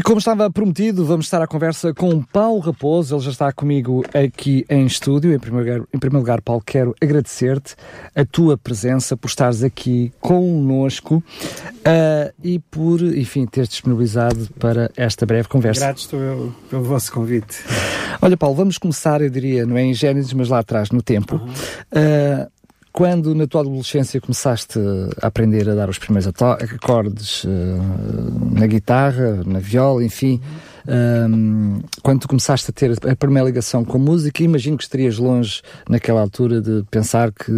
E como estava prometido, vamos estar à conversa com Paulo Raposo. Ele já está comigo aqui em estúdio. Em primeiro lugar, em primeiro lugar Paulo, quero agradecer-te a tua presença, por estares aqui connosco uh, e por, enfim, teres disponibilizado para esta breve conversa. Grato estou eu pelo vosso convite. Olha, Paulo, vamos começar, eu diria, não é em Gênesis, mas lá atrás, no tempo. Uhum. Uh, quando na tua adolescência começaste a aprender a dar os primeiros acordes uh, na guitarra, na viola, enfim, um, ehm, quando começaste a ter a primeira ligação com a música, imagino que estarias longe naquela altura de pensar que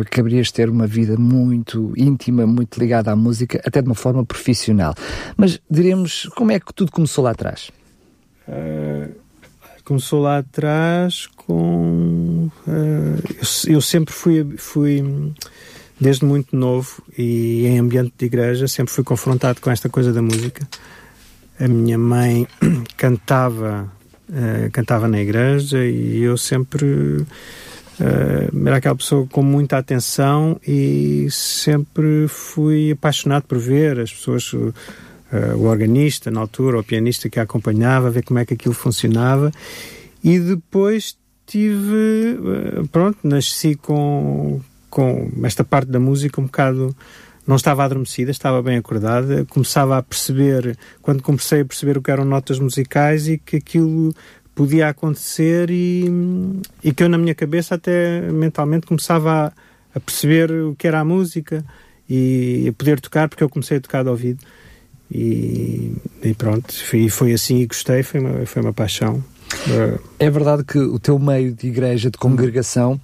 acabarias de ter uma vida muito íntima, muito ligada à música, até de uma forma profissional. Mas diremos, como é que tudo começou lá atrás? Uh começou lá atrás com. Uh, eu, eu, sempre fui, fui, desde muito novo e em ambiente de igreja, sempre fui confrontado com esta coisa da música. A minha mãe cantava, uh, cantava na igreja e eu sempre. Uh, era aquela pessoa com muita atenção e sempre fui apaixonado por ver as pessoas uh, o organista na altura, o pianista que a acompanhava, ver como é que aquilo funcionava. E depois tive, uh, pronto, nasci com, com esta parte da música um bocado não estava adormecida, estava bem acordada, começava a perceber, quando comecei a perceber o que eram notas musicais e que aquilo podia acontecer e, e que eu na minha cabeça até mentalmente começava a, a perceber o que era a música e a poder tocar, porque eu comecei a tocar de ouvido. E, e pronto, foi, foi assim e gostei, foi uma, foi uma paixão. É verdade que o teu meio de igreja, de congregação,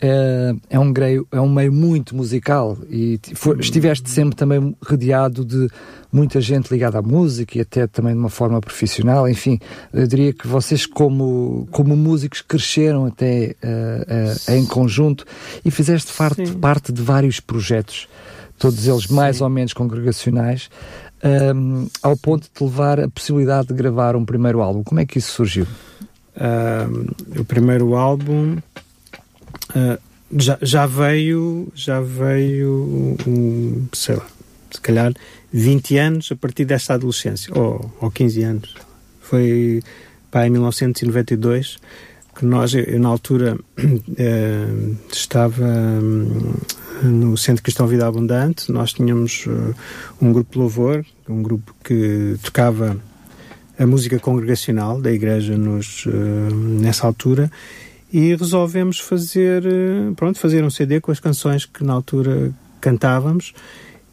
é, é, um, meio, é um meio muito musical e for, estiveste sempre também rodeado de muita gente ligada à música e até também de uma forma profissional. Enfim, eu diria que vocês, como, como músicos, cresceram até uh, uh, em conjunto e fizeste parte, parte de vários projetos, todos eles mais Sim. ou menos congregacionais um, ao ponto de levar a possibilidade de gravar um primeiro álbum. Como é que isso surgiu? O primeiro álbum uh, já, já veio, já veio, um, sei lá, se calhar 20 anos a partir desta adolescência, ou, ou 15 anos. Foi em 1992 que nós, eu, na altura, uh, estava hum, no Centro Cristão Vida Abundante. Nós tínhamos uh, um grupo de louvor, um grupo que tocava a música congregacional da igreja nos, uh, nessa altura e resolvemos fazer, uh, pronto, fazer um CD com as canções que na altura cantávamos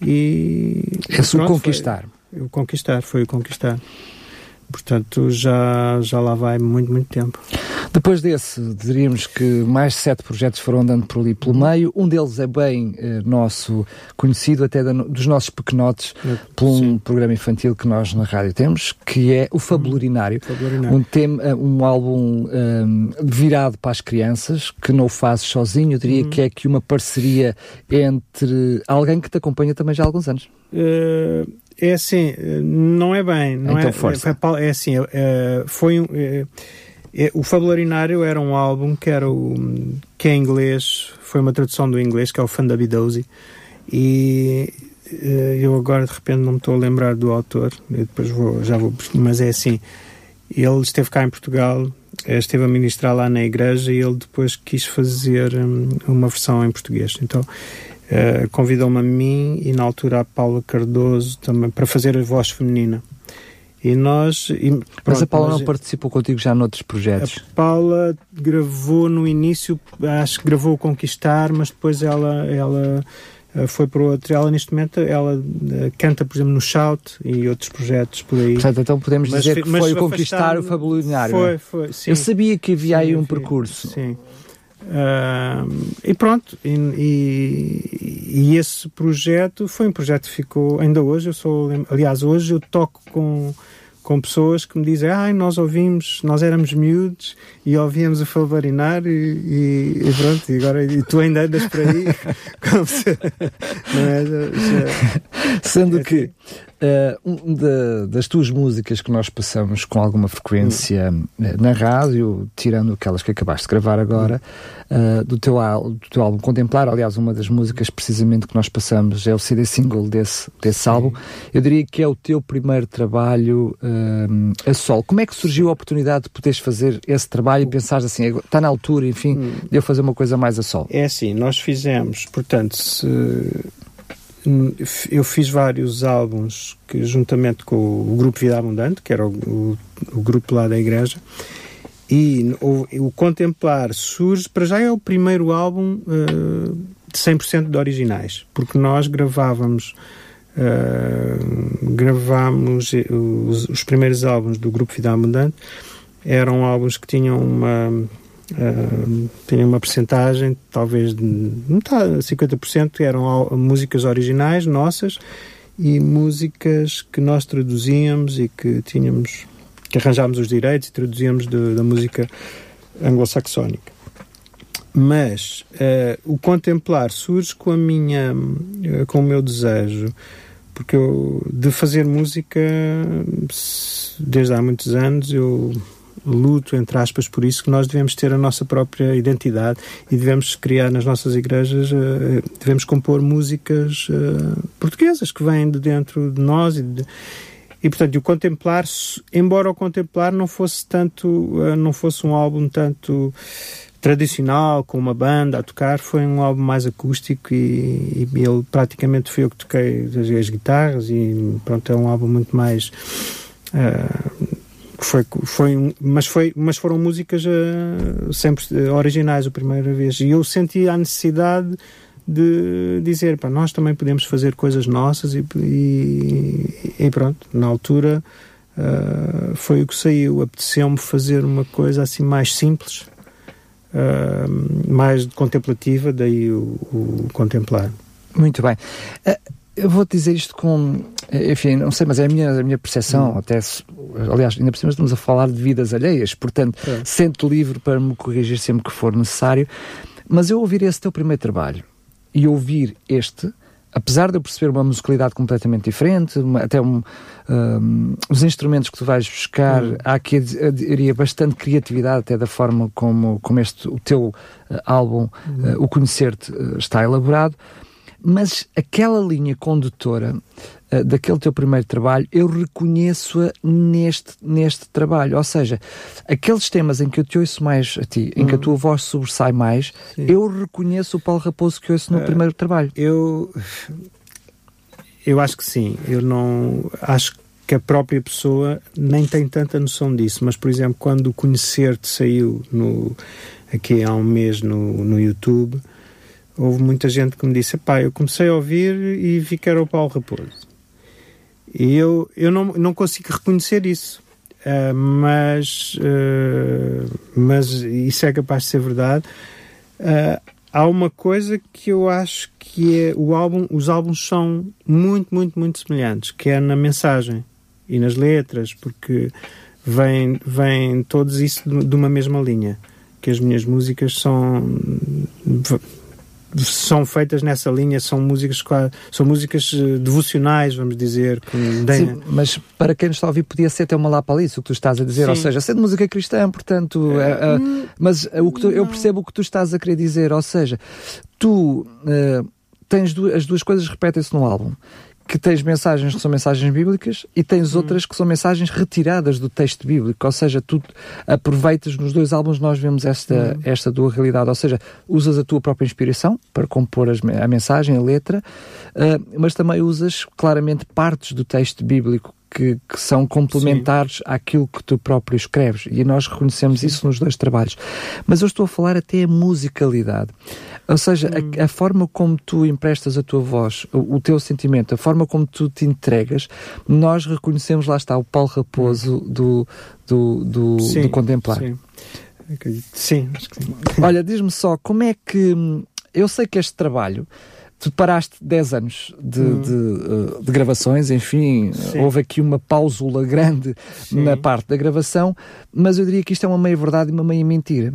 e... Esse pronto, o Conquistar. Foi, o Conquistar, foi o Conquistar. Portanto, já, já lá vai muito, muito tempo. Depois desse, diríamos que mais sete projetos foram andando por ali pelo meio. Um deles é bem eh, nosso conhecido, até da, dos nossos pequenotes, por um Sim. programa infantil que nós na rádio temos, que é o Fabulurinário. Fabulurinário. Um, tema, eh, um álbum um, virado para as crianças, que não o fazes sozinho. Eu diria uhum. que é aqui uma parceria entre alguém que te acompanha também já há alguns anos. Uh, é assim, não é bem. Não então é, força. É, é assim, é, foi um. É, é, o Fabularinário era um álbum que era o, que em inglês, foi uma tradução do inglês, que é o Fundabidosi. E eh, eu agora de repente não me estou a lembrar do autor, eu depois vou, já vou, mas é assim, ele esteve cá em Portugal, eh, esteve a ministrar lá na igreja e ele depois quis fazer hum, uma versão em português. Então uh, convidou-me a mim e na altura a Paula Cardoso também para fazer a voz feminina. E nós. E, pronto, Mas a Paula não participou contigo já noutros projetos? A Paula gravou no início, acho que gravou o Conquistar, mas depois ela, ela eh, foi para outro. Ela, neste momento, ela eh, canta, por exemplo, no Shout e outros projetos por aí. Portanto, então podemos mas, dizer que foi o Conquistar o Fabulinário. Foi, foi, sim. Eu sabia que havia sim, aí um percurso. Sim. Uh, e pronto, e, e, e, esse projeto foi um projeto que ficou, ainda hoje, eu sou, aliás, hoje eu toco com com pessoas que me dizem, ai, nós ouvimos, nós éramos miúdos e ouvíamos o Falvarinar e, e, e, pronto, e agora e tu ainda andas por aí como se, é? Já, Sendo é que assim. Uh, um de, das tuas músicas que nós passamos com alguma frequência hum. na rádio, tirando aquelas que acabaste de gravar agora, uh, do, teu, do teu álbum Contemplar, aliás, uma das músicas precisamente que nós passamos é o CD single desse, desse álbum, eu diria que é o teu primeiro trabalho a sol. Como é que surgiu a oportunidade de poderes fazer esse trabalho e pensares assim, está na altura, enfim, hum. de eu fazer uma coisa mais a sol? É assim, nós fizemos, portanto, se eu fiz vários álbuns que, juntamente com o grupo Vida Abundante, que era o, o, o grupo lá da igreja, e o, o, Contemplar surge, para já é o primeiro álbum uh, de 100% de originais, porque nós gravávamos uh, gravámos os, os, primeiros álbuns do grupo Vida Abundante, eram álbuns que tinham uma Uh, tinha uma percentagem, talvez de metade, 50% eram músicas originais nossas e músicas que nós traduzíamos e que tínhamos, que arranjámos os direitos e traduzíamos de, da música anglo-saxónica. Mas uh, o contemplar surge com a minha, uh, com o meu desejo, porque eu, de fazer música desde há muitos anos eu luto, entre aspas, por isso que nós devemos ter a nossa própria identidade e devemos criar nas nossas igrejas, uh, devemos compor músicas uh, portuguesas que vêm de dentro de nós e, de, e portanto o contemplar, embora o contemplar não fosse tanto, uh, não fosse um álbum tanto tradicional, com uma banda a tocar, foi um álbum mais acústico e, e ele praticamente foi eu que toquei as, as guitarras e pronto, é um álbum muito mais foi, foi, mas, foi, mas foram músicas uh, sempre originais a primeira vez. E eu senti a necessidade de dizer, pá, nós também podemos fazer coisas nossas e, e, e pronto, na altura uh, foi o que saiu. Apeteceu-me fazer uma coisa assim mais simples, uh, mais contemplativa, daí o, o contemplar. Muito bem. Uh, eu vou dizer isto com. Enfim, não sei, mas é a minha, a minha percepção. Hum. Até, aliás, ainda por cima estamos a falar de vidas alheias, portanto, é. sento livre para me corrigir sempre que for necessário. Mas eu ouvir esse teu primeiro trabalho e ouvir este, apesar de eu perceber uma musicalidade completamente diferente, uma, até um, um, os instrumentos que tu vais buscar, hum. há aqui, eu diria, bastante criatividade até da forma como, como este, o teu uh, álbum, hum. uh, o Conhecer-te, uh, está elaborado mas aquela linha condutora uh, daquele teu primeiro trabalho, eu reconheço-a neste, neste trabalho. Ou seja, aqueles temas em que eu te ouço mais a ti, em que a uhum. tua voz sobressai mais, Sim. eu reconheço o Paulo Raposo que ouço no uh, primeiro trabalho. Eu, eu acho que sim. Eu não. Acho que a própria pessoa nem tem tanta noção disso, mas, por exemplo, quando o Conhecer-te saiu no, aqui há um mês no, no YouTube houve muita gente que me disse: pá, eu comecei a ouvir e vi que era o Paulo Raposo. E eu, eu não, não consigo reconhecer isso. Uh, mas, uh, mas isso é capaz de ser verdade. Uh, há uma coisa que eu acho que é o álbum, os álbuns são muito, muito, muito semelhantes, que é na mensagem e nas letras, porque vem, vem todos isso de uma mesma linha. Que as minhas músicas são são feitas nessa linha, são músicas são músicas eh, devocionais, vamos dizer. Sim, mas para quem nos está a ouvir, podia ser até uma lapalice o que tu estás a dizer, Sim. ou seja, ser de música cristã, portanto, é, é, mas o que tu, eu percebo o que tu estás a querer dizer, ou seja, tu uh, tens duas, as duas coisas repetem-se no álbum que tens mensagens que são mensagens bíblicas e tens hum. outras que são mensagens retiradas do texto bíblico, ou seja, tu aproveitas nos dois álbuns nós vemos esta, hum. esta tua realidade, ou seja, usas a tua própria inspiração para compor as, a mensagem, a letra, uh, mas também usas claramente partes do texto bíblico que, que, são complementares Sim. àquilo que tu próprio escreves. E nós reconhecemos Sim. isso nos dois trabalhos. Mas eu estou a falar até a musicalidade. Ou seja, hum. a, a, forma como tu emprestas a tua voz, o, o, teu sentimento, a forma como tu te entregas, nós reconhecemos, lá está, o Paulo Raposo hum. do, do, do, sim, do Contemplar. Sim. Sim, acho que sim. Olha, diz-me só, como é que. Eu sei que este trabalho tu paraste 10 anos de, hum. de, uh, de, gravações, enfim, Sim. houve aqui uma pausula grande Sim. na parte da gravação, mas eu diria que isto é uma meia verdade e uma meia mentira.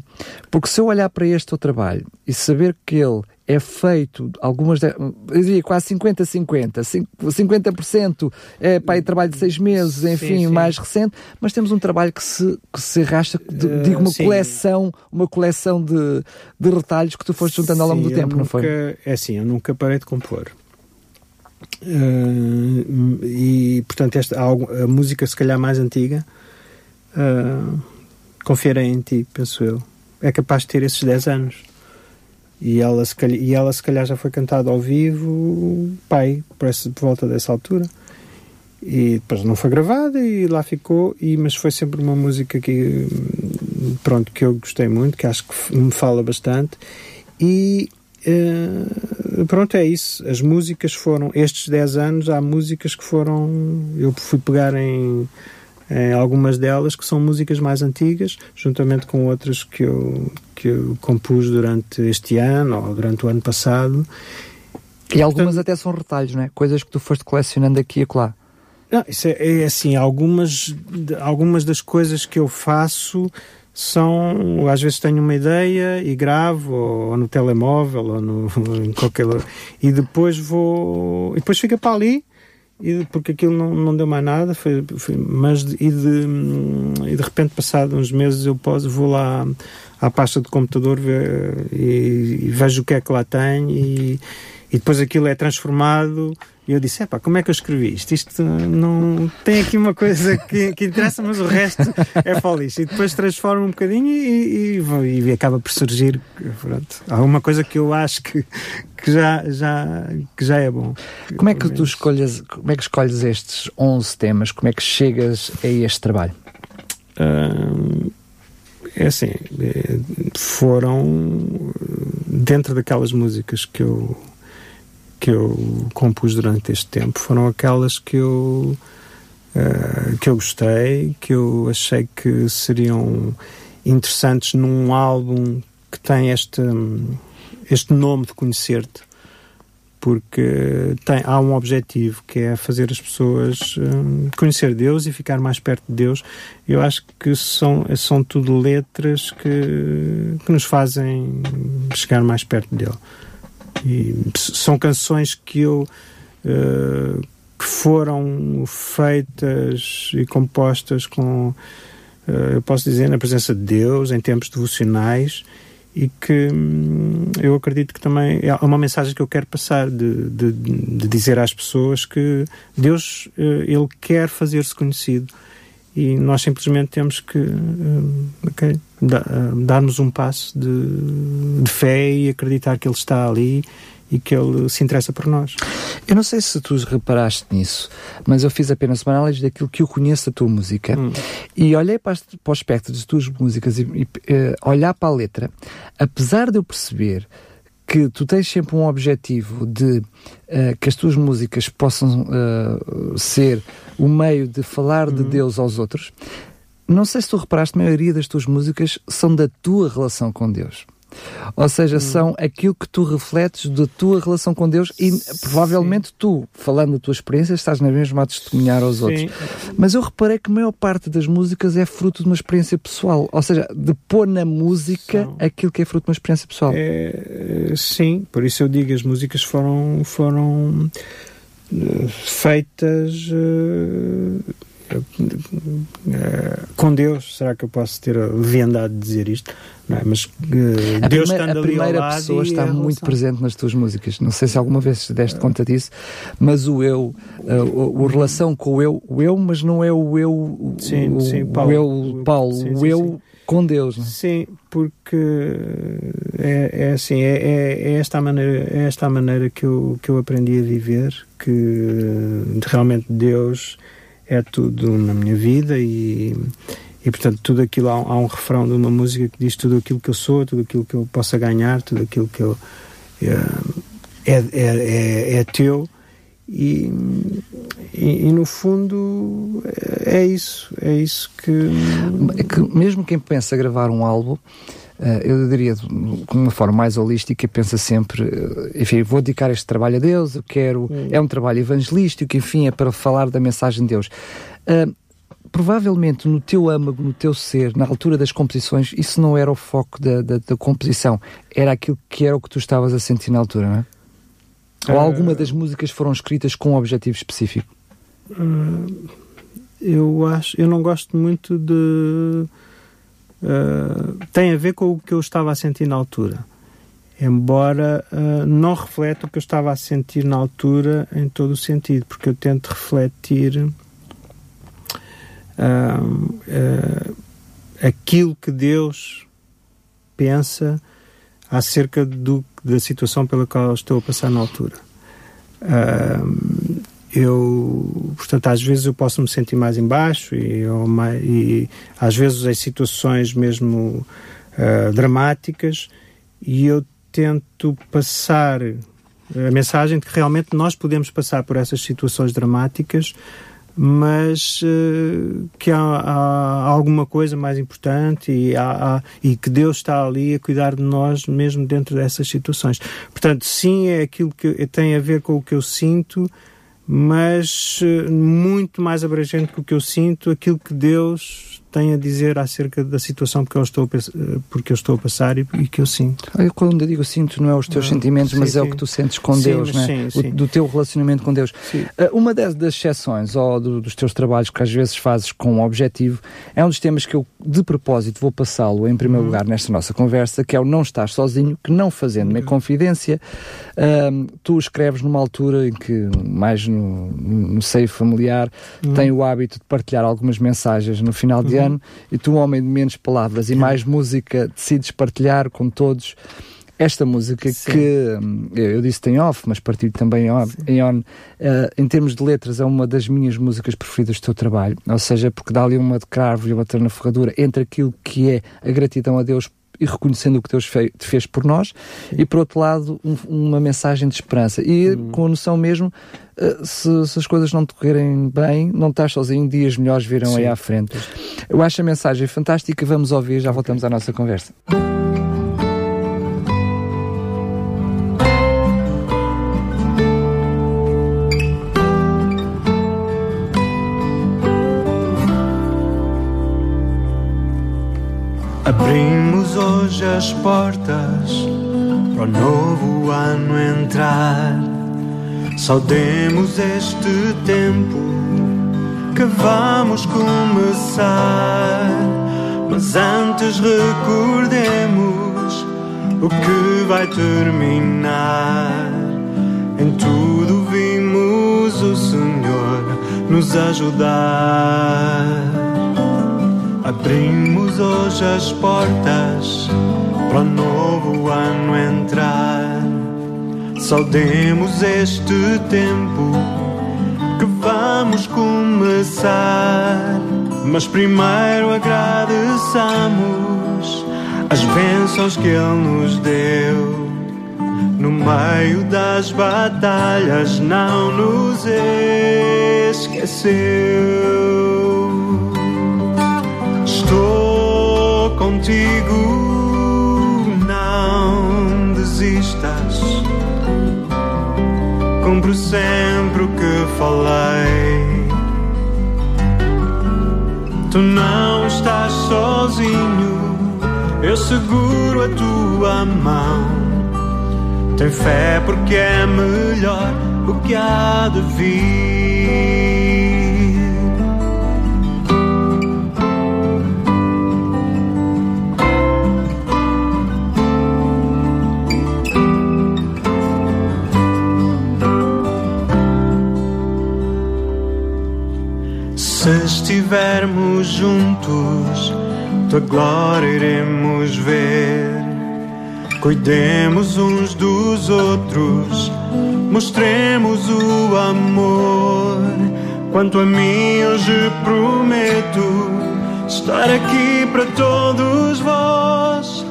Porque se eu olhar para este teu trabalho e saber que ele é feito, algumas, de, eu diria quase 50-50, 50%, é para trabalho de seis meses, enfim, sim, sim. mais recente, mas temos um trabalho que se, que se arrasta, de, digo, uma sim. coleção, uma coleção de, de retalhos que tu foste juntando ao longo do tempo, nunca, não foi? É assim, eu nunca parei de compor. Uh, e portanto esta, a, a, música se calhar mais antiga uh, confiarei em ti, penso eu é capaz de ter esses 10 anos e ela, se calhar, e ela se calhar já foi cantada ao vivo, pai, parece por volta dessa altura. E depois não foi gravada e lá ficou, e, mas foi sempre uma música que, pronto, que eu gostei muito, que acho que me fala bastante. E uh, pronto, é isso. As músicas foram, estes 10 anos, há músicas que foram, eu fui pegar em em algumas delas que são músicas mais antigas, juntamente com outras que eu, que eu compus durante este ano ou durante o ano passado. E algumas Portanto, até são retalhos, não é? Coisas que tu foste colecionando aqui e acolá. Não, isso é, é assim, algumas, algumas das coisas que eu faço são, às vezes tenho uma ideia e gravo, ou, ou no telemóvel, ou no, em qualquer e depois vou, e depois fica para ali, e porque aquilo não, não deu mais nada, foi, foi mas e de, e de repente, passado uns meses, eu posso, vou lá à pasta de computador ver, e, e, vejo o que é que lá tem e, e depois aquilo é transformado e eu disse, epá, como é que eu escrevi isto? Isto não tem aqui uma coisa que, que interessa, mas o resto é folice. E depois transforma um bocadinho e, e, e, acaba por surgir pronto, alguma coisa que eu acho que, que, já, já, que já é bom. Como é que tu escolhes, como é que escolhes estes 11 temas? Como é que chegas a este trabalho? é assim, é, foram dentro daquelas músicas que eu que eu compus durante este tempo foram aquelas que eu uh, que eu gostei, que eu achei que seriam interessantes num álbum que tem este este nome de conhecer-te porque tem, há um objetivo que é fazer as pessoas um, conhecer Deus e ficar mais perto de Deus. Eu acho que são, são tudo letras que, que nos fazem chegar mais perto dele. E são canções que eu uh, que foram feitas e compostas com, eu posso dizer, na presença de Deus, em tempos devocionais e que hum, eu acredito que também é uma mensagem que eu quero passar de, de, de dizer às pessoas que Deus uh, ele quer fazer-se conhecido e nós simplesmente temos que uh, okay, darmos um passo de, de, fé e acreditar que Ele está ali e que Ele se interessa por nós. Eu não sei se tu reparaste nisso, mas eu fiz apenas uma análise daquilo que eu conheço da tua música hum. e olhei para, para o espectro das tuas músicas e, e uh, olhar para a letra, apesar de eu perceber que tu tens sempre um objetivo de uh, que as tuas músicas possam uh, ser o meio de falar de Deus aos outros. Não sei se tu reparaste, a maioria das tuas músicas são da tua relação com Deus. Ou seja, hum. são aquilo que tu refletes da tua relação com Deus e provavelmente Sim. tu, falando da tua experiência, estás na mesma a testemunhar aos Sim. outros. Mas eu reparei que a maior parte das músicas é fruto de uma experiência pessoal. Ou seja, de pôr na música são. aquilo que é fruto de uma experiência pessoal. É, sim, por isso eu digo, as músicas foram, foram uh, feitas. Uh, com Deus, será que eu posso ter a leviandade de dizer isto? É? Mas uh, a Deus primeira, a primeira pessoa está muito presente nas tuas músicas. Não sei se alguma vez deste conta disso, mas o eu, uh, o, o, relação com o eu, o eu, mas não é o eu, sim, o, sim, Paulo, o eu, Paulo, sim, o eu com Deus. Não? É? Sim, porque é, é assim, é, é, é, esta a maneira, é esta a maneira que eu, que eu aprendi a viver, que realmente Deus é tudo na minha vida e, e portanto tudo aquilo há, há, um refrão de uma música que diz tudo aquilo que eu sou, tudo aquilo que eu possa ganhar, tudo aquilo que eu é, é, é, é teu. E, e, e, no fundo é isso, é isso que... É que mesmo quem pensa gravar um álbum eu diria, de uma forma mais holística, pensa sempre, enfim, vou dedicar este trabalho a Deus, eu quero, hum. é um trabalho evangelístico, enfim, é para falar da mensagem de Deus. Uh, provavelmente no teu âmago, no teu ser, na altura das composições, isso não era o foco da, da, da composição, era aquilo que era o que tu estavas a sentir na altura, não é? Ou alguma das músicas foram escritas com um objetivo específico? Eu acho, eu não gosto muito de. Uh, tem a ver com o que eu estava a sentir na altura. Embora uh, não reflete o que eu estava a sentir na altura em todo o sentido, porque eu tento refletir uh, aquilo que Deus pensa acerca do, da situação pela qual estou a passar na altura. Uh, eu, portanto, às vezes eu posso me sentir mais embaixo e, e às vezes em situações mesmo uh, dramáticas e eu tento passar a mensagem de que realmente nós podemos passar por essas situações dramáticas mas uh, que há, há, alguma coisa mais importante e, há, há, e que Deus está ali a cuidar de nós mesmo dentro dessas situações. Portanto, sim, é aquilo que tem a ver com o que eu sinto, mas uh, muito mais abrangente que o que eu sinto, aquilo que Deus tem a dizer acerca da situação porque eu estou, porque eu estou a passar e, e que eu sinto. quando eu digo sinto, não é os teus ah, sentimentos, sim, mas sim. é o que tu sentes com sim, Deus, né? O, do teu relacionamento com Deus. Uh, uma das, das exceções ou do, dos teus trabalhos que às vezes fazes com um objetivo é um dos temas que eu, de propósito, vou passá-lo em primeiro uhum. lugar nesta nossa conversa, que é o não estar sozinho, que não fazendo-me uhum. confidência. Uh, tu escreves numa altura em que, mais no, no seio familiar, uhum. tem o hábito de partilhar algumas mensagens no final de ano e tu, um homem de menos palavras e mais música, decides partilhar com todos esta música Sim. que hum, eu disse tem off, mas partilho também em on, uh, em termos de letras, é uma das minhas músicas preferidas do teu trabalho. Ou seja, porque dá ali uma de cravo e outra na ferradura entre aquilo que é a gratidão a Deus e reconhecendo o que Deus fez, fez por nós, Sim. e por outro lado, um, uma mensagem de esperança. E hum. com a noção mesmo, uh, se, se, as coisas não te correrem bem, não estás sozinho, dias melhores virão Sim. aí à frente. Eu acho a mensagem fantástica, vamos ouvir, já voltamos à nossa conversa. Abrimos hoje as portas para o novo ano entrar. Saudemos este tempo que vamos começar. Mas antes recordemos o que vai terminar. Em tudo vimos o Senhor nos ajudar. Abrimos hoje as portas para o novo ano entrar. Saudemos este tempo que vamos começar. Mas primeiro agradeçamos as bênçãos que Ele nos deu. No meio das batalhas não nos esqueceu contigo, não desistas. Cumpro sempre o que falei. Tu não estás sozinho, eu seguro a tua mão. Tem fé porque é melhor o que há de vir. Se estivermos juntos, tua glória iremos ver. Cuidemos uns dos outros, mostremos o amor. Quanto a mim, hoje prometo estar aqui para todos vós.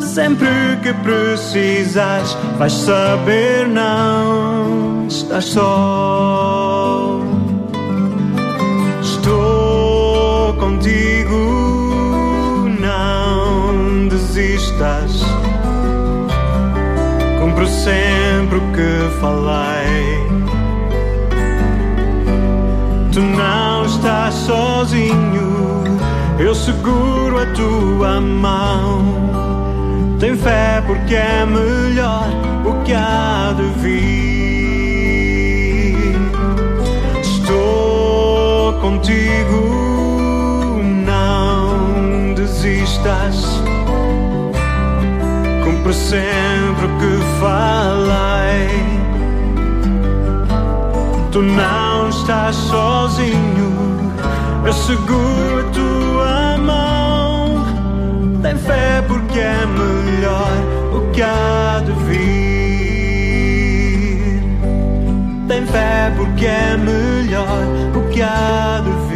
Sempre que precisas, vais saber não estás só. contigo. Não desistas. Cumpro sempre o que falei. Tu não estás sozinho. Eu seguro a tua mão. Tem fé porque é melhor o que há de vir. Estou contigo. Desistas. Cumpre sempre o que falei. Tu não estás sozinho, eu seguro a tua mão. Tem fé porque é melhor o que há de vir. Tem fé porque é melhor o que há de vir.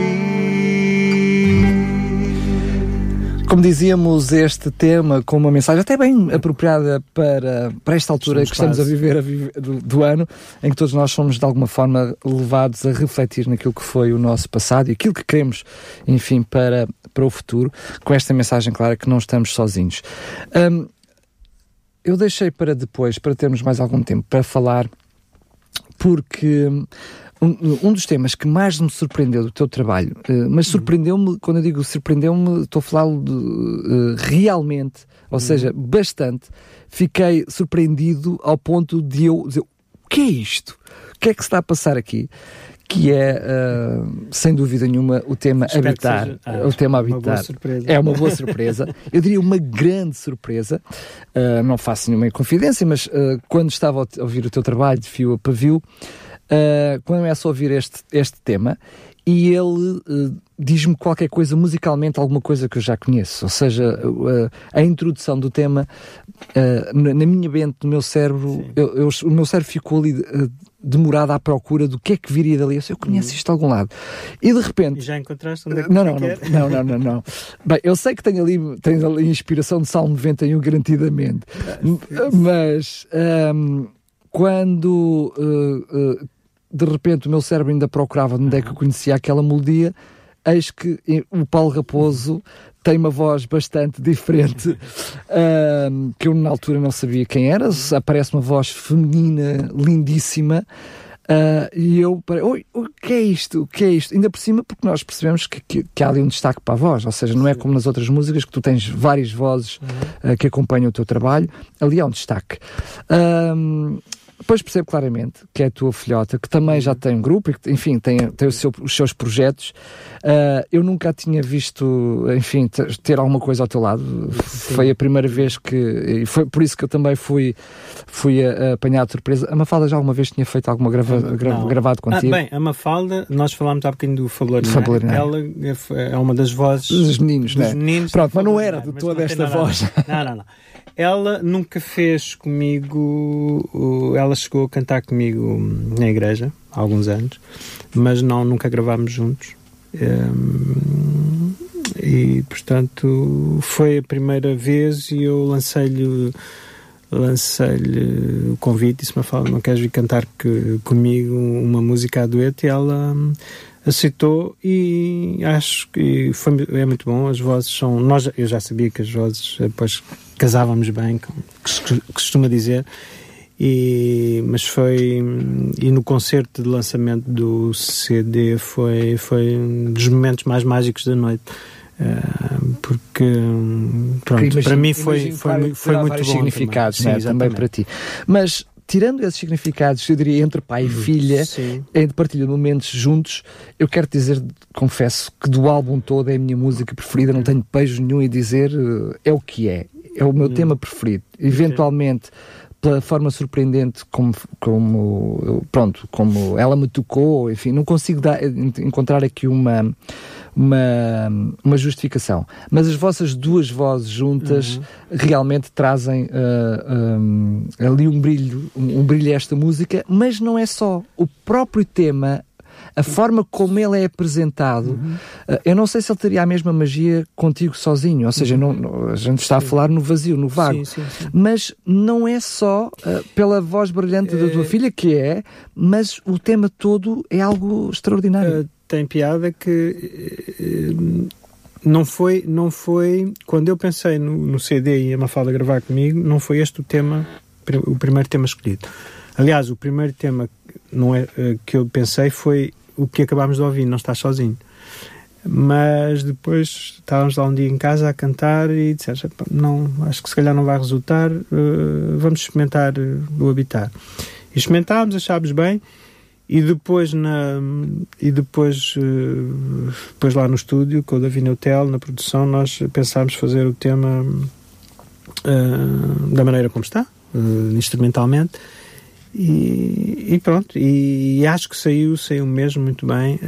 Como dizíamos, este tema com uma mensagem até bem apropriada para, para esta altura Somos que estamos a quase. viver, a viver do, do ano, em que todos nós somos de alguma forma levados a refletir naquilo que foi o nosso passado e aquilo que queremos, enfim, para, para o futuro, com esta mensagem clara que não estamos sozinhos. Hum, eu deixei para depois, para termos mais algum tempo, para falar, porque um, um dos temas que mais me surpreendeu do teu trabalho, eh, mas surpreendeu-me, quando eu digo surpreendeu-me, estou a falar de, eh, realmente, ou seja, bastante, fiquei surpreendido ao ponto de eu dizer, o que é isto? O que é que se está a passar aqui? Que é, eh, sem dúvida nenhuma, o tema Espero habitar. seja- ah, o tema uma boa habitar. surpresa. É uma boa surpresa. Eu diria uma grande surpresa. Uh, não faço nenhuma confidência, mas uh, quando estava a ouvir o teu trabalho de fio a pavio, uh, quando começo a ouvir este, este tema, e ele uh, diz-me qualquer coisa musicalmente, alguma coisa que eu já conheço. Ou seja, uh, a introdução do tema na, na minha mente, no meu cérebro, eu- eu- o meu cérebro ficou ali demorado à procura do que é que viria dali. Eu, sei, eu conheço isto de algum lado. E de repente. E já encontraste onde é que Não, é não, não, não, não, não, não. Bem, eu sei que tem ali, tem ali inspiração de Salmo 91 garantidamente, mas ahm, quando uh, uh, de repente o meu cérebro ainda procurava onde é que eu conhecia aquela melodia, eis que eh, o Paulo Raposo tem uma voz bastante diferente, ahm, que eu na altura não sabia quem era, aparece uma voz feminina lindíssima, ah, e eu parei, oi, o que é isto? O que é isto? Ainda por cima, porque nós percebemos que, que, que há ali um destaque para a voz, ou seja, não é como nas outras músicas que tu tens várias vozes ah, que acompanham o teu trabalho, ali há um destaque. Ahm, depois percebo claramente que é a tua filhota, que também já tem um grupo e que, enfim, tem, tem seu- os seus projetos. Ah, eu nunca a tinha visto, enfim, ter, alguma coisa ao teu lado. Foi a primeira vez que. E foi por isso que eu também fui, fui a, a apanhar de surpresa. A Mafalda já alguma vez tinha feito alguma grava, gra- gravado Ah, contigo? bem, a Mafalda, nós falámos há bocadinho do Fabulário. Fabulário, Ela é, é uma das vozes Dos meninos, dos né? meninos. Pronto, mas não era de toda esta a voz. Não, não, não. Ela nunca fez comigo. Ela chegou a cantar comigo na igreja há alguns anos, mas não, nunca gravámos juntos. Hum, e portanto foi a primeira vez e eu lancei-lhe lancei-lhe o convite e disse me fala não queres vir cantar que, comigo uma música a dueto e ela hum, aceitou e acho que foi, é muito bom as vozes são nós eu já sabia que as vozes depois casávamos bem como se costuma dizer e, mas foi e no concerto de lançamento do CD foi foi um dos momentos mais mágicos da noite Eh, porque hum, pronto, Imagino- para mim foi, foi, foi terá muito bom significados também. né, Sim, também para ti. Mas tirando esses significados, eu diria entre pai e filha, Sim. em partilha de momentos juntos, eu quero dizer, confesso, que do álbum todo é a minha música preferida, não tenho pejo nenhum em dizer, eh, é o que é. É o meu Hum. tema preferido. Eventualmente, pela forma surpreendente como, como, pronto, como ela me tocou, enfim, não consigo dar- encontrar aqui uma, uma, uma justificação. Mas as vossas duas vozes juntas Uhum. realmente trazem ah, um, ali um brilho, um, um brilho a esta música, mas não é só. O próprio tema, a forma como ele é apresentado, Uhum. eu não sei se ele teria a mesma magia contigo sozinho, ou seja, não, não- a gente está a falar no vazio, no vago. Uhum. Sim, sim, sim. Mas não é só ah, pela voz brilhante da tua Eh, filha, que é, mas o tema todo é algo extraordinário. Uh, tem piada que uh, não foi, não foi quando eu pensei no, no CD e a Mafalda gravar comigo, não foi este o tema o primeiro tema escolhido. Aliás, o primeiro tema não é, que eu pensei foi o que acabámos de ouvir, Não Estás Sozinho. Mas depois estávamos lá um dia em casa a cantar e dissemos: não, acho que se calhar não vai resultar, uh, vamos experimentar o Habitar. E experimentámos, achámos bem e depois, na, e depois, uh, depois lá no estúdio, com o Davi Neutel, na produção, nós pensámos fazer o tema uh, da maneira como está, instrumentalmente. E, e, pronto, e, acho que saiu, saiu mesmo muito bem.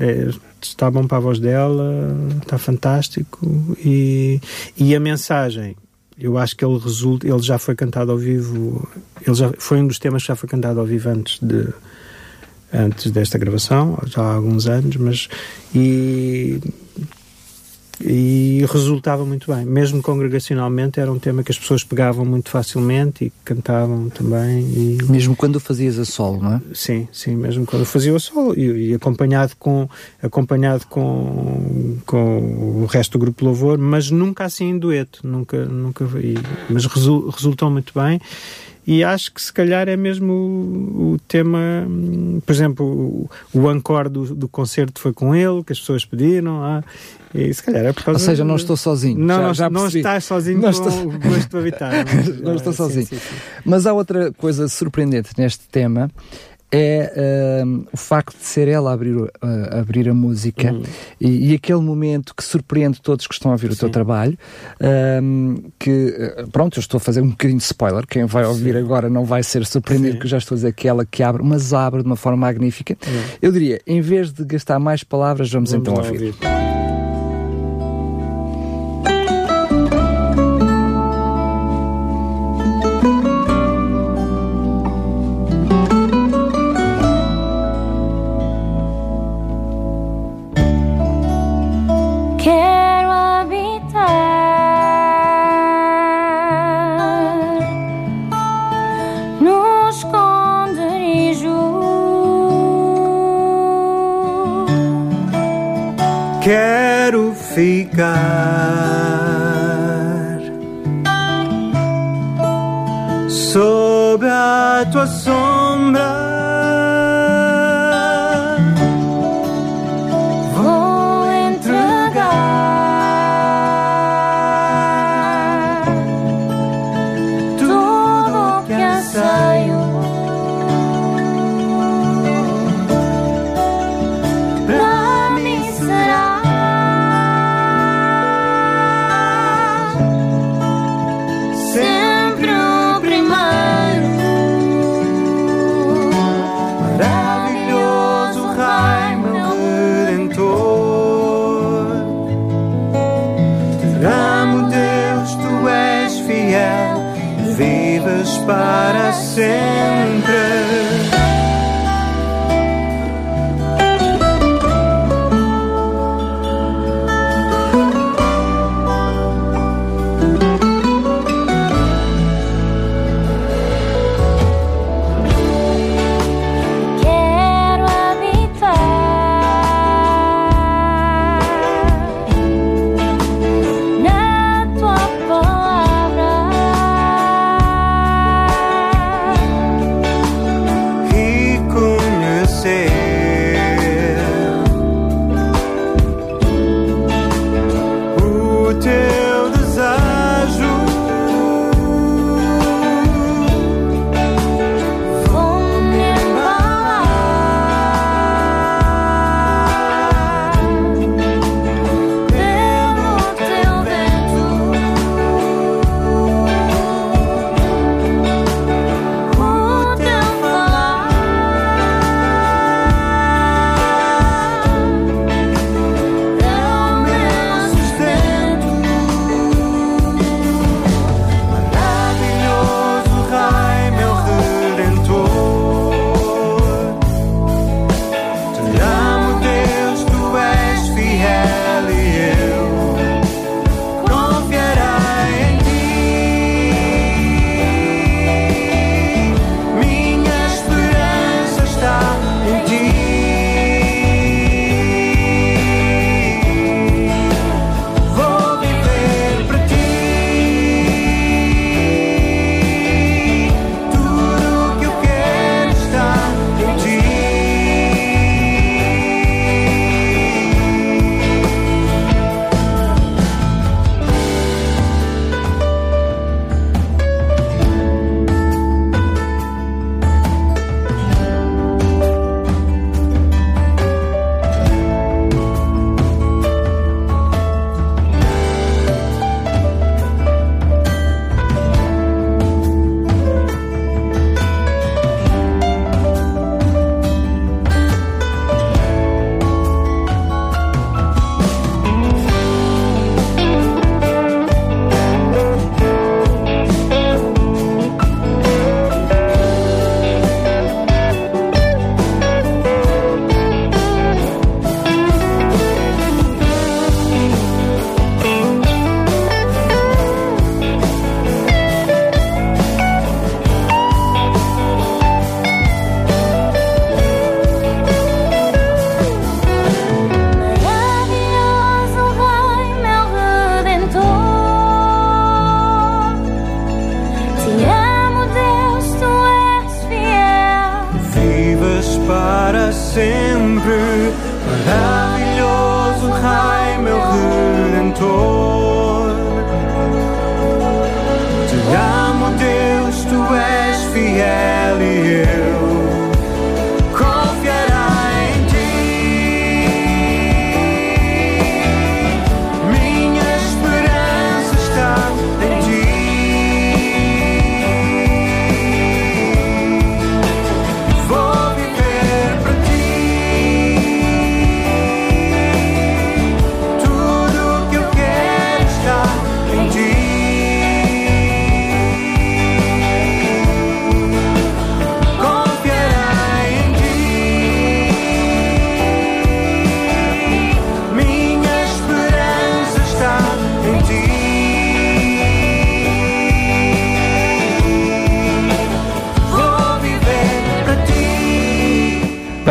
É, está bom para a voz dela, está fantástico. E, e a mensagem, eu acho que ele resulta, ele já foi cantado ao vivo, ele já foi um dos temas que já foi cantado ao vivo antes de antes desta gravação, já há alguns anos, mas e, e resultava muito bem. Mesmo congregacionalmente era um tema que as pessoas pegavam muito facilmente e cantavam também. E... Mesmo quando fazias a solo, não é? Sim, sim, mesmo quando fazia a solo e, e, acompanhado com acompanhado com, com o resto do grupo Louvor, mas nunca assim em dueto, nunca, nunca, e, mas resultou muito bem e acho que se calhar é mesmo o, o tema, por exemplo, o, o encore do, do concerto foi com ele, que as pessoas pediram, ah, e se calhar é por causa Ou seja, não estou sozinho. Não, já, não, já não estás sozinho não estou... com o gosto de habitar. Não estou sozinho. Sim, sim, sim. Mas há outra coisa surpreendente neste tema é uh, o facto de ser ela a abrir, uh, abrir a música uhum. e, e, aquele momento que surpreende todos que estão a ouvir Sim. o teu trabalho. Uh, que, eh, pronto, eu estou a fazer um bocadinho de spoiler. Quem vai ouvir Sim. agora não vai ser surpreendido, porque eu já estou a dizer que ela que abre, mas abre de uma forma magnífica. Uhum. Eu diria, em vez de gastar mais palavras, vamos, vamos então ouvir. ouvir.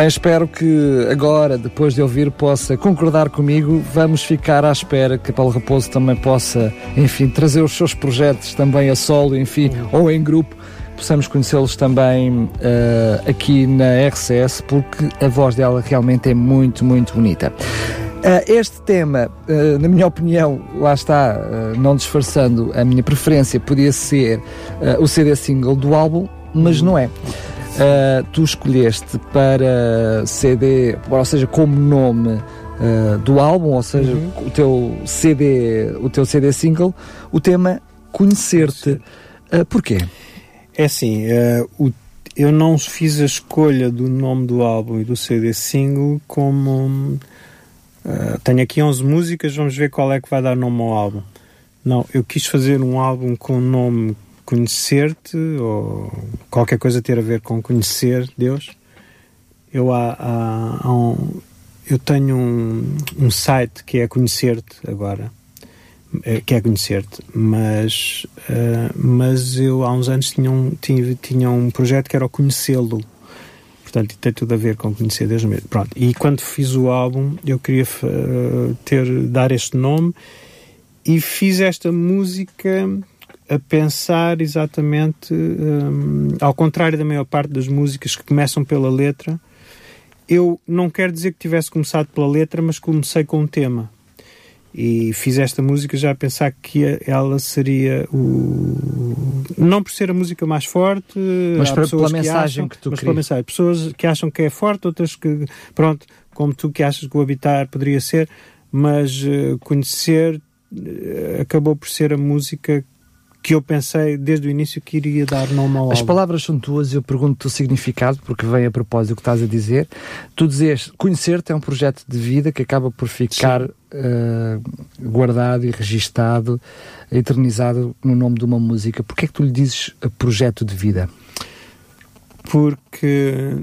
Bem, espero que agora, depois de ouvir, possa concordar comigo. Vamos ficar à espera que Paulo Raposo também possa, enfim, trazer os seus projetos também a solo, enfim, ou em grupo. Possamos conhecê-los também eh, aqui na RCS, porque a voz dela realmente é muito, muito bonita. Eh, este tema, eh, na minha opinião, lá está, eh, não disfarçando a minha preferência, podia ser o CD single do álbum, mas não é. Uh, tu escolheste para CD, ou seja, como nome uh, do álbum, ou seja, o teu CD, o teu CD single, o tema Conhecer-te. Uh, porquê? É assim, o- eu não fiz a escolha do nome do álbum e do CD single como. tenho aqui 11 músicas, vamos ver qual é que vai dar nome ao álbum. Não, eu quis fazer um álbum com o nome Conhecer-te, ou qualquer coisa ter a ver com conhecer Deus. Eu, há, há- há um- eu tenho um, um site que é Conhecer-te agora eh, que é conhecer-te, mas, eh, mas eu há uns anos tinha um, tinha, tinha um projeto que era o conhecê-lo. Portanto, tem tudo a ver com conhecer Deus mesmo. Pronto. E quando fiz o álbum, eu queria eh, ter, dar este nome e fiz esta música a pensar exatamente hum, ao contrário da maior parte das músicas que começam pela letra. Eu não quero dizer que tivesse começado pela letra, mas comecei com um tema e fiz esta música já a pensar que ela seria o não por ser a música mais forte Mas para- pela mensagem acham, que tu mas querias. pela mensagem pessoas que acham que é forte outras que pronto como tu que achas que o habitar poderia ser mas eh, conhecer eh, acabou por ser a música que eu pensei desde o início que iria dar nome ao As álbum. palavras são tuas e eu pergunto-te o significado, porque vem a propósito do que estás a dizer. Tu dizes, conhecer-te é um projeto de vida que acaba por ficar eh, guardado e registado, eternizado no nome de uma música. Porquê é que tu lhe dizes eh, projeto de vida? porque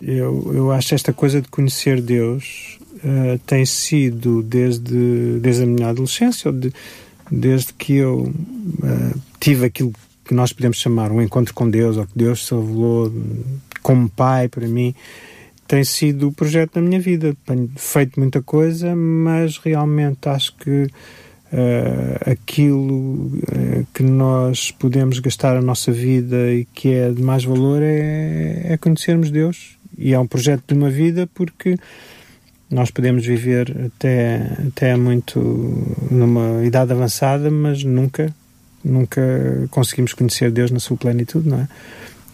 eu, eu acho esta coisa de conhecer Deus eh, tem sido desde, desde a minha adolescência, de- desde que eu eh, tive aquilo que nós podemos chamar um encontro com Deus, ou que Deus se revelou como pai para mim, tem sido o projeto da minha vida. Tenho feito muita coisa, mas realmente acho que eh, aquilo eh, que nós podemos gastar a nossa vida e que é de mais valor é, é conhecermos Deus. E é um projeto de uma vida porque nós podemos viver até, até muito numa idade avançada, mas nunca, nunca conseguimos conhecer Deus na sua plenitude, não é?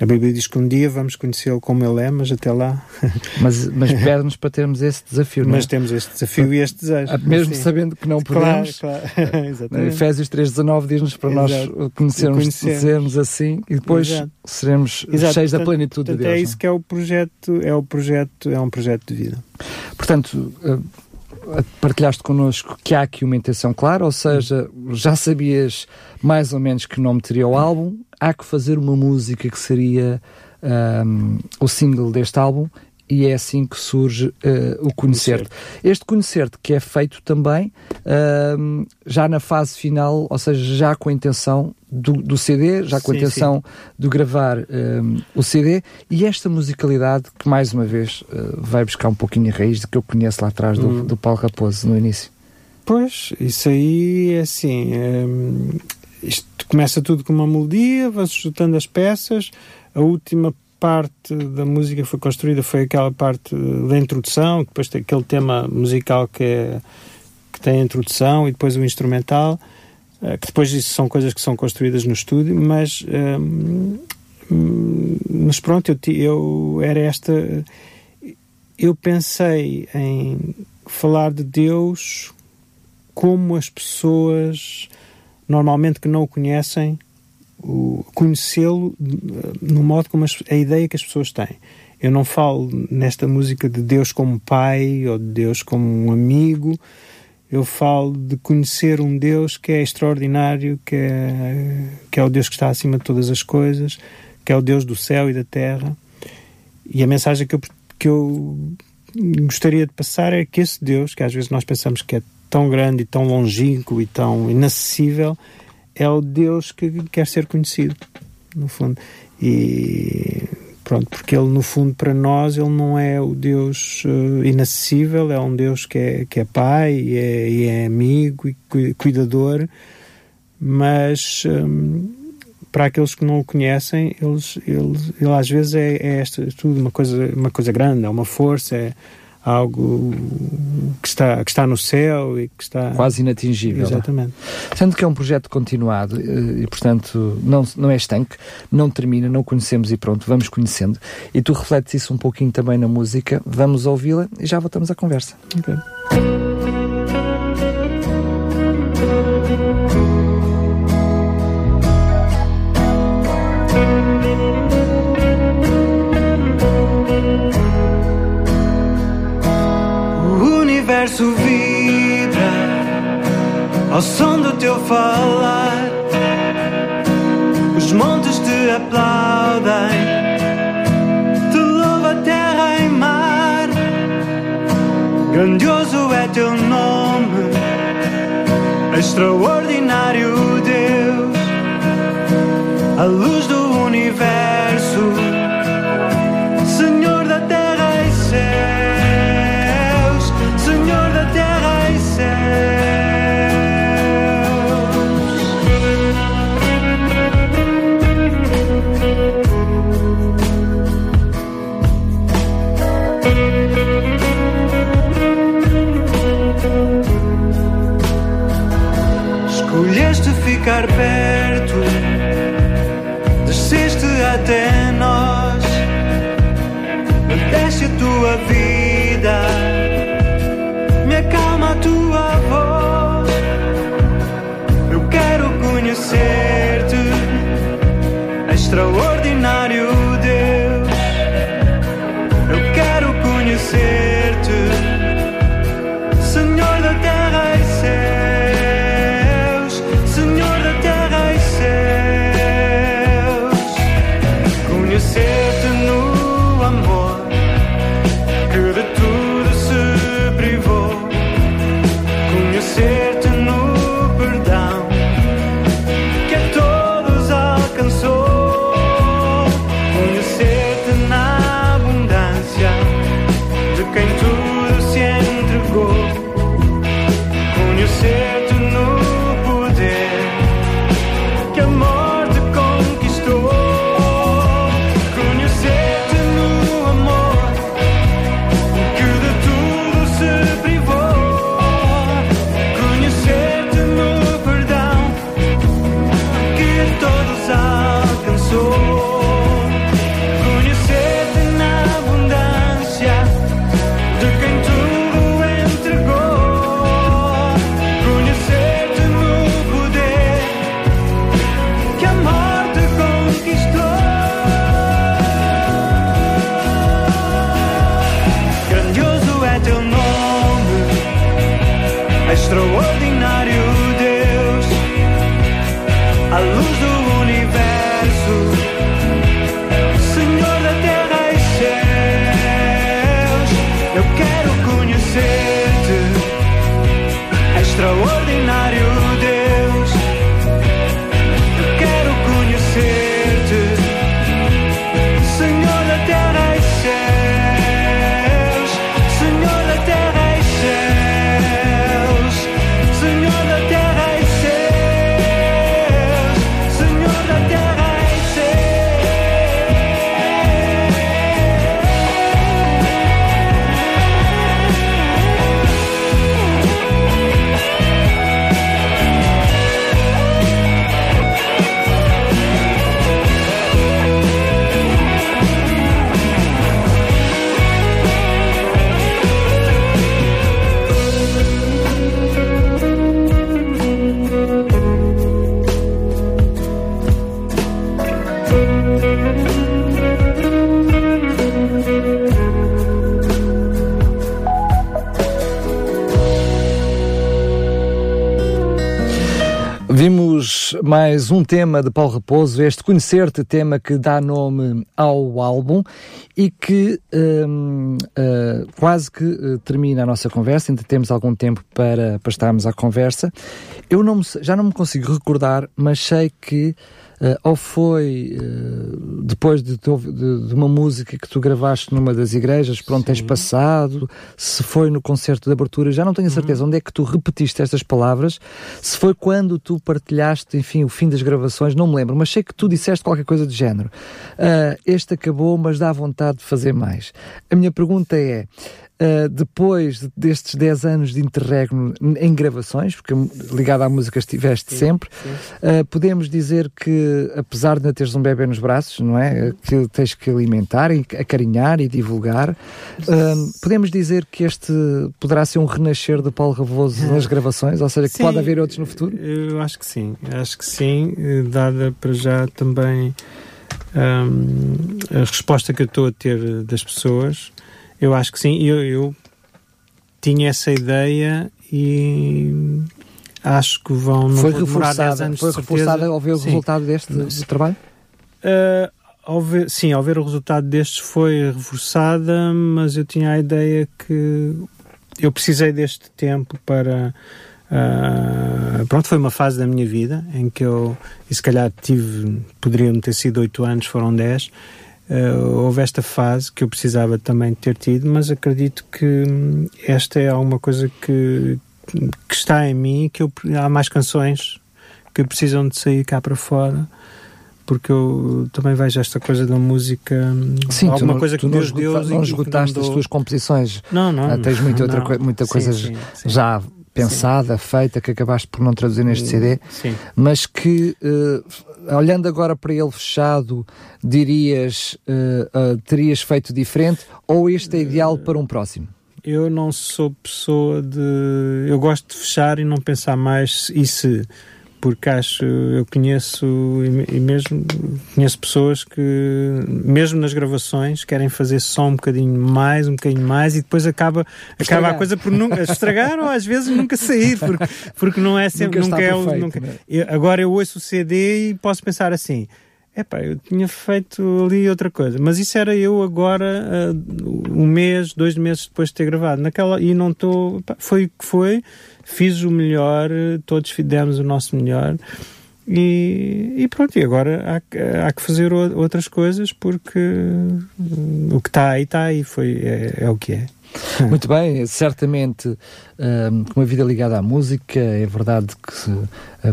A Bíblia diz que um dia vamos conhecê-lo como ele é, mas até lá. Mas, mas pede-nos para termos esse desafio, não é? Mas temos este desafio e este desejo. Ah, Mesmo Sim. sabendo que não Claro, podemos. claro. né, Exatamente. Efésios 3.19 diz-nos para nós Exato. conhecermos, Conhecer. sermos assim e depois Exato. seremos Exato, cheios da portanto- plenitude de portanto, Deus. É não isso que é o projeto, é o projeto, é um projeto de vida. Portanto, eh, partilhaste connosco que há aqui uma intenção clara, ou seja, já sabias mais ou menos que nome teria o álbum, há que fazer uma música que seria ahm, o single deste álbum e é assim que surge eh, o Conhecer-te. Este Conhecer-te que é feito também ahm, já na fase final, ou seja, já com a intenção do, do CD, já com a Sim, intenção de gravar ahm, o CD e esta musicalidade que mais uma vez eh, vai buscar um pouquinho a raiz do que eu conheço lá atrás do, Hum. do Paulo Raposo no início. Pois, isso aí é assim. hum, isto começa tudo com uma melodia, vai-se juntando as peças. A última parte da música que foi construída foi aquela parte da introdução, depois tem aquele tema musical que, é, que tem a introdução e depois o instrumental, uh, que depois isso são coisas que são construídas no estúdio, mas, um, mas pronto, eu, eu era esta. Eu pensei em falar de Deus como as pessoas normalmente que não o conhecem conhecê-lo eh, no modo como as, a ideia que as pessoas têm. Eu não falo nesta música de Deus como pai ou de Deus como um amigo. Eu falo de conhecer um Deus que é extraordinário, que é, que é o Deus que está acima de todas as coisas, que é o Deus do céu e da terra. E a mensagem que eu, que eu gostaria de passar é que esse Deus, que às vezes nós pensamos que é tão grande e tão longínquo e tão inacessível, é o Deus que quer ser conhecido, no fundo. E pronto, porque ele, no fundo, para nós, ele não é o Deus uh, inacessível, é um Deus que é, que é pai e é, e é amigo e cuidador, mas. Um, para aqueles que não o conhecem, eles, eles, ele às vezes é, é esta, tudo uma coisa, uma coisa grande, é uma força, é, algo que está, que está no céu e que está... Quase inatingível. Exatamente. Sendo que é um projeto continuado eh, e, portanto, não, não é estanque, não termina, não conhecemos e pronto, vamos conhecendo. E tu refletes isso um pouquinho também na música, vamos ouvi-la e já voltamos à conversa. Ok. Universo vibra ao som do teu falar. Os montes te aplaudem, te louva terra e mar. Grandioso é teu nome, extraordinário Deus, a luz do universo. ficar Vimos mais um tema de Paulo Raposo, este Conhecer-te, tema que dá nome ao álbum e que um, uh, eh, quase que uh, termina a nossa conversa, ainda temos algum tempo para, para estarmos à conversa. Eu não me, já não me consigo recordar, mas sei que ou foi uh, depois de, de, de, uma música que tu gravaste numa das igrejas por onde tens passado, se foi no concerto de abertura, já não tenho a certeza uhum. onde é que tu repetiste estas palavras, se foi quando tu partilhaste, enfim, o fim das gravações, não me lembro, mas sei que tu disseste qualquer coisa do género. Uh, este acabou, mas dá vontade de fazer mais. A minha pergunta é, Uh, depois destes 10 anos de interregno em gravações, porque ligado à música estiveste sim, sempre, sim. Uh, podemos dizer que, apesar de não teres um bebê nos braços, não é? Que tens que alimentar, e acarinhar e divulgar, uh, podemos dizer que este poderá ser um renascer de Paulo Ravoso nas gravações, ou seja, que sim, pode haver outros no futuro? Eu acho que sim, acho que sim, dada para já também um, a resposta que eu estou a ter das pessoas eu acho que sim. Eu, eu tinha essa ideia e acho que vão foi reforçada, anos foi reforçada ao ver o sim. resultado deste do trabalho? Uh, ao ver, sim, ao ver o resultado destes foi reforçada, mas eu tinha a ideia que eu precisei deste tempo para. Uh, pronto, foi uma fase da minha vida em que eu, e se calhar tive, poderiam ter sido oito anos, foram dez, uh, houve esta fase que eu precisava também ter tido, mas acredito que hum, esta é alguma coisa que, que está em mim, que eu, há mais canções que precisam de sair cá para fora porque eu também vejo esta coisa da música hum, sim, alguma não, coisa que Deus deu não esgotaste as tuas composições não, não, ah, tens muita, outra, não, muita coisa sim, sim. já pensada, sim. feita, que acabaste por não traduzir neste CD, Sim. mas que, uh, olhando agora para ele fechado, dirias, uh, uh, terias feito diferente ou este é ideal para um próximo? Eu não sou pessoa de. Eu gosto de fechar e não pensar mais e se porque acho, eu conheço e mesmo conheço pessoas que, mesmo nas gravações, querem fazer só um bocadinho mais, um bocadinho mais e depois acaba, acaba a coisa por nunca estragar ou às vezes nunca sair, porque, porque não é sempre, nunca, nunca é perfeito, nunca, né? eu, agora eu ouço o CD e posso pensar assim. Epá, eu tinha feito ali outra coisa, mas isso era eu agora, uh, um mês, dois meses depois de ter gravado. Naquela, e não estou. Foi o que foi fiz o melhor, todos fizemos o nosso melhor. E, e, pronto, e agora há, há, que fazer outras coisas porque o que está aí está aí, foi, é, é o que é. Muito bem, certamente com uma vida ligada à música, é verdade que se,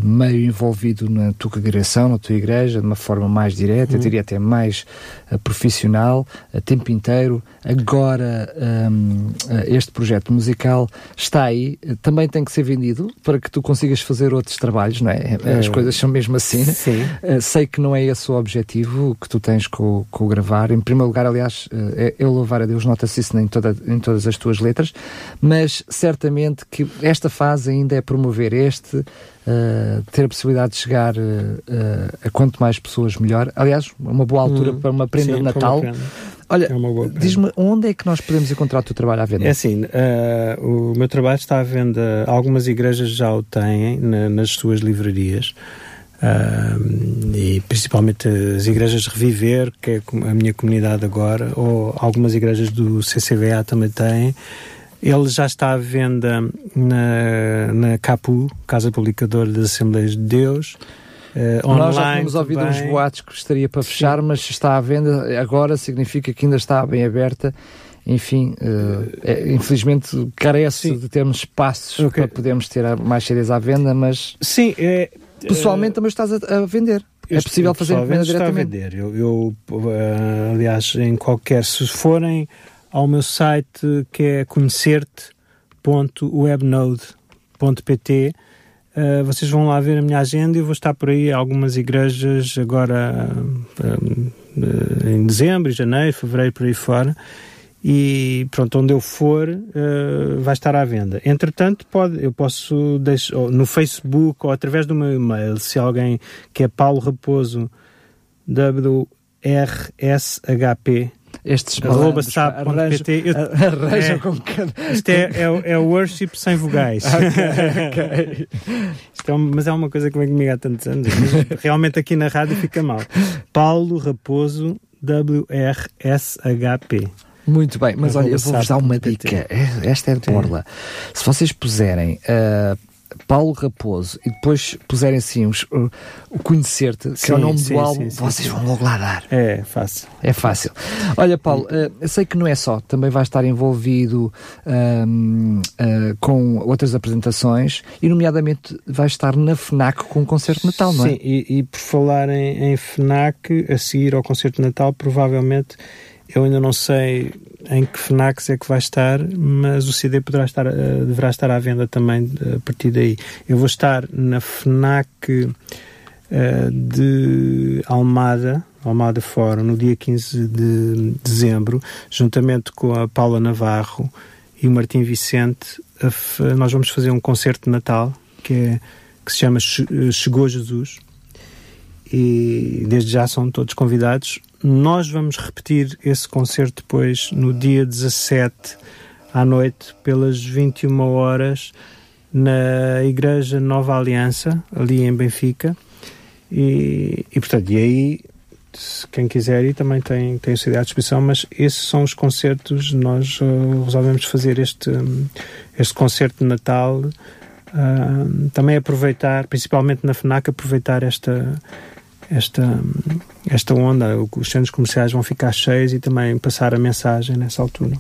meio envolvido na tua congregação, na tua igreja, de uma forma mais direta, uhum. eu diria até mais uh, profissional, a tempo inteiro. Agora, um, este projeto musical está aí, também tem que ser vendido para que tu consigas fazer outros trabalhos, não é? As é. coisas são mesmo assim. Sim. Sei que não é esse o objetivo que tu tens com, com o gravar. Em primeiro lugar, aliás, uh, é eu louvar a Deus, nota-se isso em, toda, em todas as tuas letras, mas certamente que esta fase ainda é promover este, uh, ter a possibilidade de chegar uh, uh, a quanto mais pessoas melhor. Aliás, uma boa altura hum, para uma prenda sim, de Natal. Olha, é diz-me onde é que nós podemos encontrar o teu trabalho à venda? É assim, o meu trabalho está à venda, algumas igrejas já o têm na, nas suas livrarias. Uh, e principalmente as igrejas Reviver, que é a minha comunidade agora, ou algumas igrejas do CCVA também têm. Ele já está à venda na, na CAPU, Casa Publicadora das Assembleias de Deus. Uh, Nós já tínhamos ouvido uns boatos que estaria para fechar, Sim. mas está à venda agora, significa que ainda está bem aberta enfim, uh, é, infelizmente carece Sim. de termos espaços okay. para podermos ter mais CDs à venda, mas Sim, é, pessoalmente uh, também estás a, a vender. É possível fazer venda diretamente? Está a vender. Eu, eu uh, aliás, em qualquer, se forem ao meu site que é conhecerte.webnode.pt. Uh, vocês vão lá ver a minha agenda e vou estar por aí algumas igrejas agora uh, uh, em dezembro, janeiro, fevereiro, por aí fora. E pronto, onde eu for vai estar à venda. Entretanto, pode, eu posso deixar no Facebook ou através do meu e-mail, se alguém que é Paulo Raposo, WRSHP estes arroba sap.pt arranjam é, com cada... Isto é, é, é worship sem vogais. ok, ok. Isto é, mas é uma coisa que vem comigo há tantos anos. Realmente aqui na rádio fica mal. Paulo Raposo WRSHP. Muito bem, mas olha, eu vou-vos dar uma dica. É- Esta é de borla. Se vocês puserem ah, Paulo Raposo e depois puserem assim o, o Conhecer-te, que é o nome sim, do álbum, vocês sim. vão logo lá dar. É fácil. É fácil. Olha, Paulo, eh, eu sei que não é só, também vai estar envolvido ahm, ah, com outras apresentações e, nomeadamente, vai estar na FNAC com um concerto de Natal, não é? Sim, e, e por falar em, em FNAC, a seguir ao concerto de Natal, provavelmente eu ainda não sei em que FNACs é que vai estar, mas o CD poderá estar, eh, deverá estar à venda também eh, a partir daí. Eu vou estar na FNAC eh, de Almada, Almada Fórum, no dia 15 de dezembro, juntamente com a Paula Navarro e o Martim Vicente. nós vamos fazer um concerto de Natal que, é, que se chama Che- Chegou Jesus e desde já são todos convidados. Nós vamos repetir esse concerto depois no dia 17 à noite, pelas 21 horas, na Igreja Nova Aliança, ali em Benfica. E, e portanto, e aí, quem quiser ir também tem, tem o CD à disposição, mas esses são os concertos. Nós uh, resolvemos fazer este, este concerto de Natal. ah, também aproveitar, principalmente na FNAC, aproveitar esta, esta, esta onda. Os centros comerciais vão ficar cheios e também passar a mensagem nessa altura.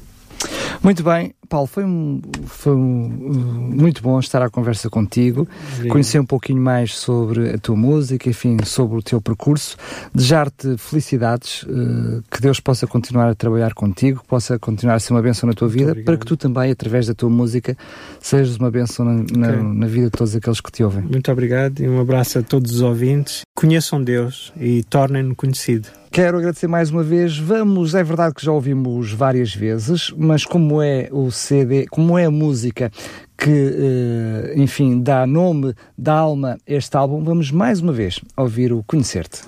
Muito bem, Paulo, foi, um, foi um, muito bom estar à conversa contigo, conhecer um pouquinho mais sobre a tua música, enfim, sobre o teu percurso, desejar-te felicidades, eh, que Deus possa continuar a trabalhar contigo, possa continuar a ser uma bênção na tua vida, para que tu também, através da tua música, sejas uma bênção na, na- Ok. na vida de todos aqueles que te ouvem. Muito obrigado e um abraço a todos os ouvintes. Conheçam Deus e tornem-no conhecido. Quero agradecer mais uma vez. Vamos, é verdade que já ouvimos várias vezes, mas como é o CD, como é a música que, eh, enfim, dá nome, dá alma a este álbum, vamos mais uma vez ouvir o Conhecer-te.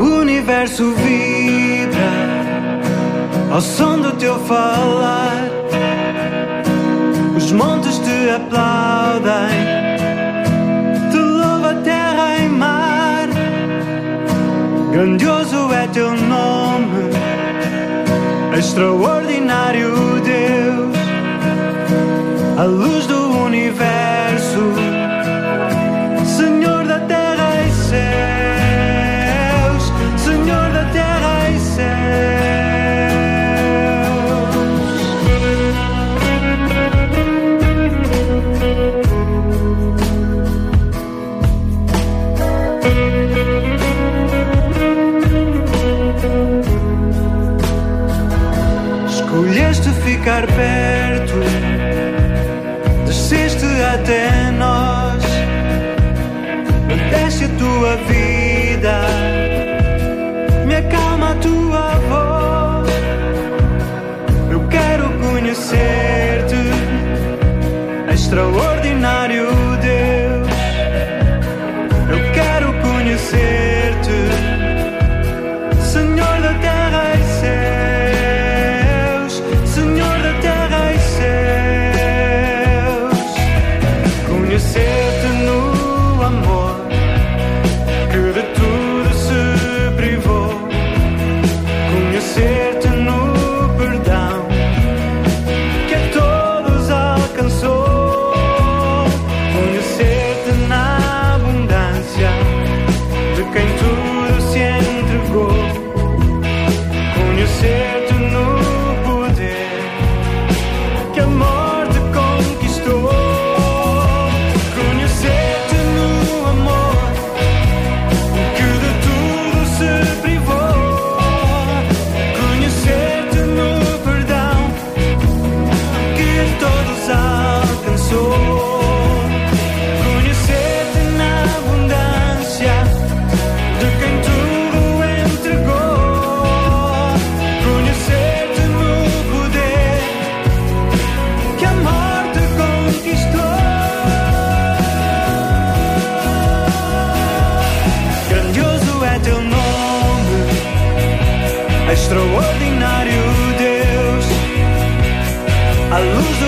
O universo ao som do teu falar. Os montes te aplaudem, te louva terra e mar. Grandioso é teu nome, extraordinário Deus, a luz do universo. Senhor da terra e céus, Escolheste extraordinário Deus, a luz do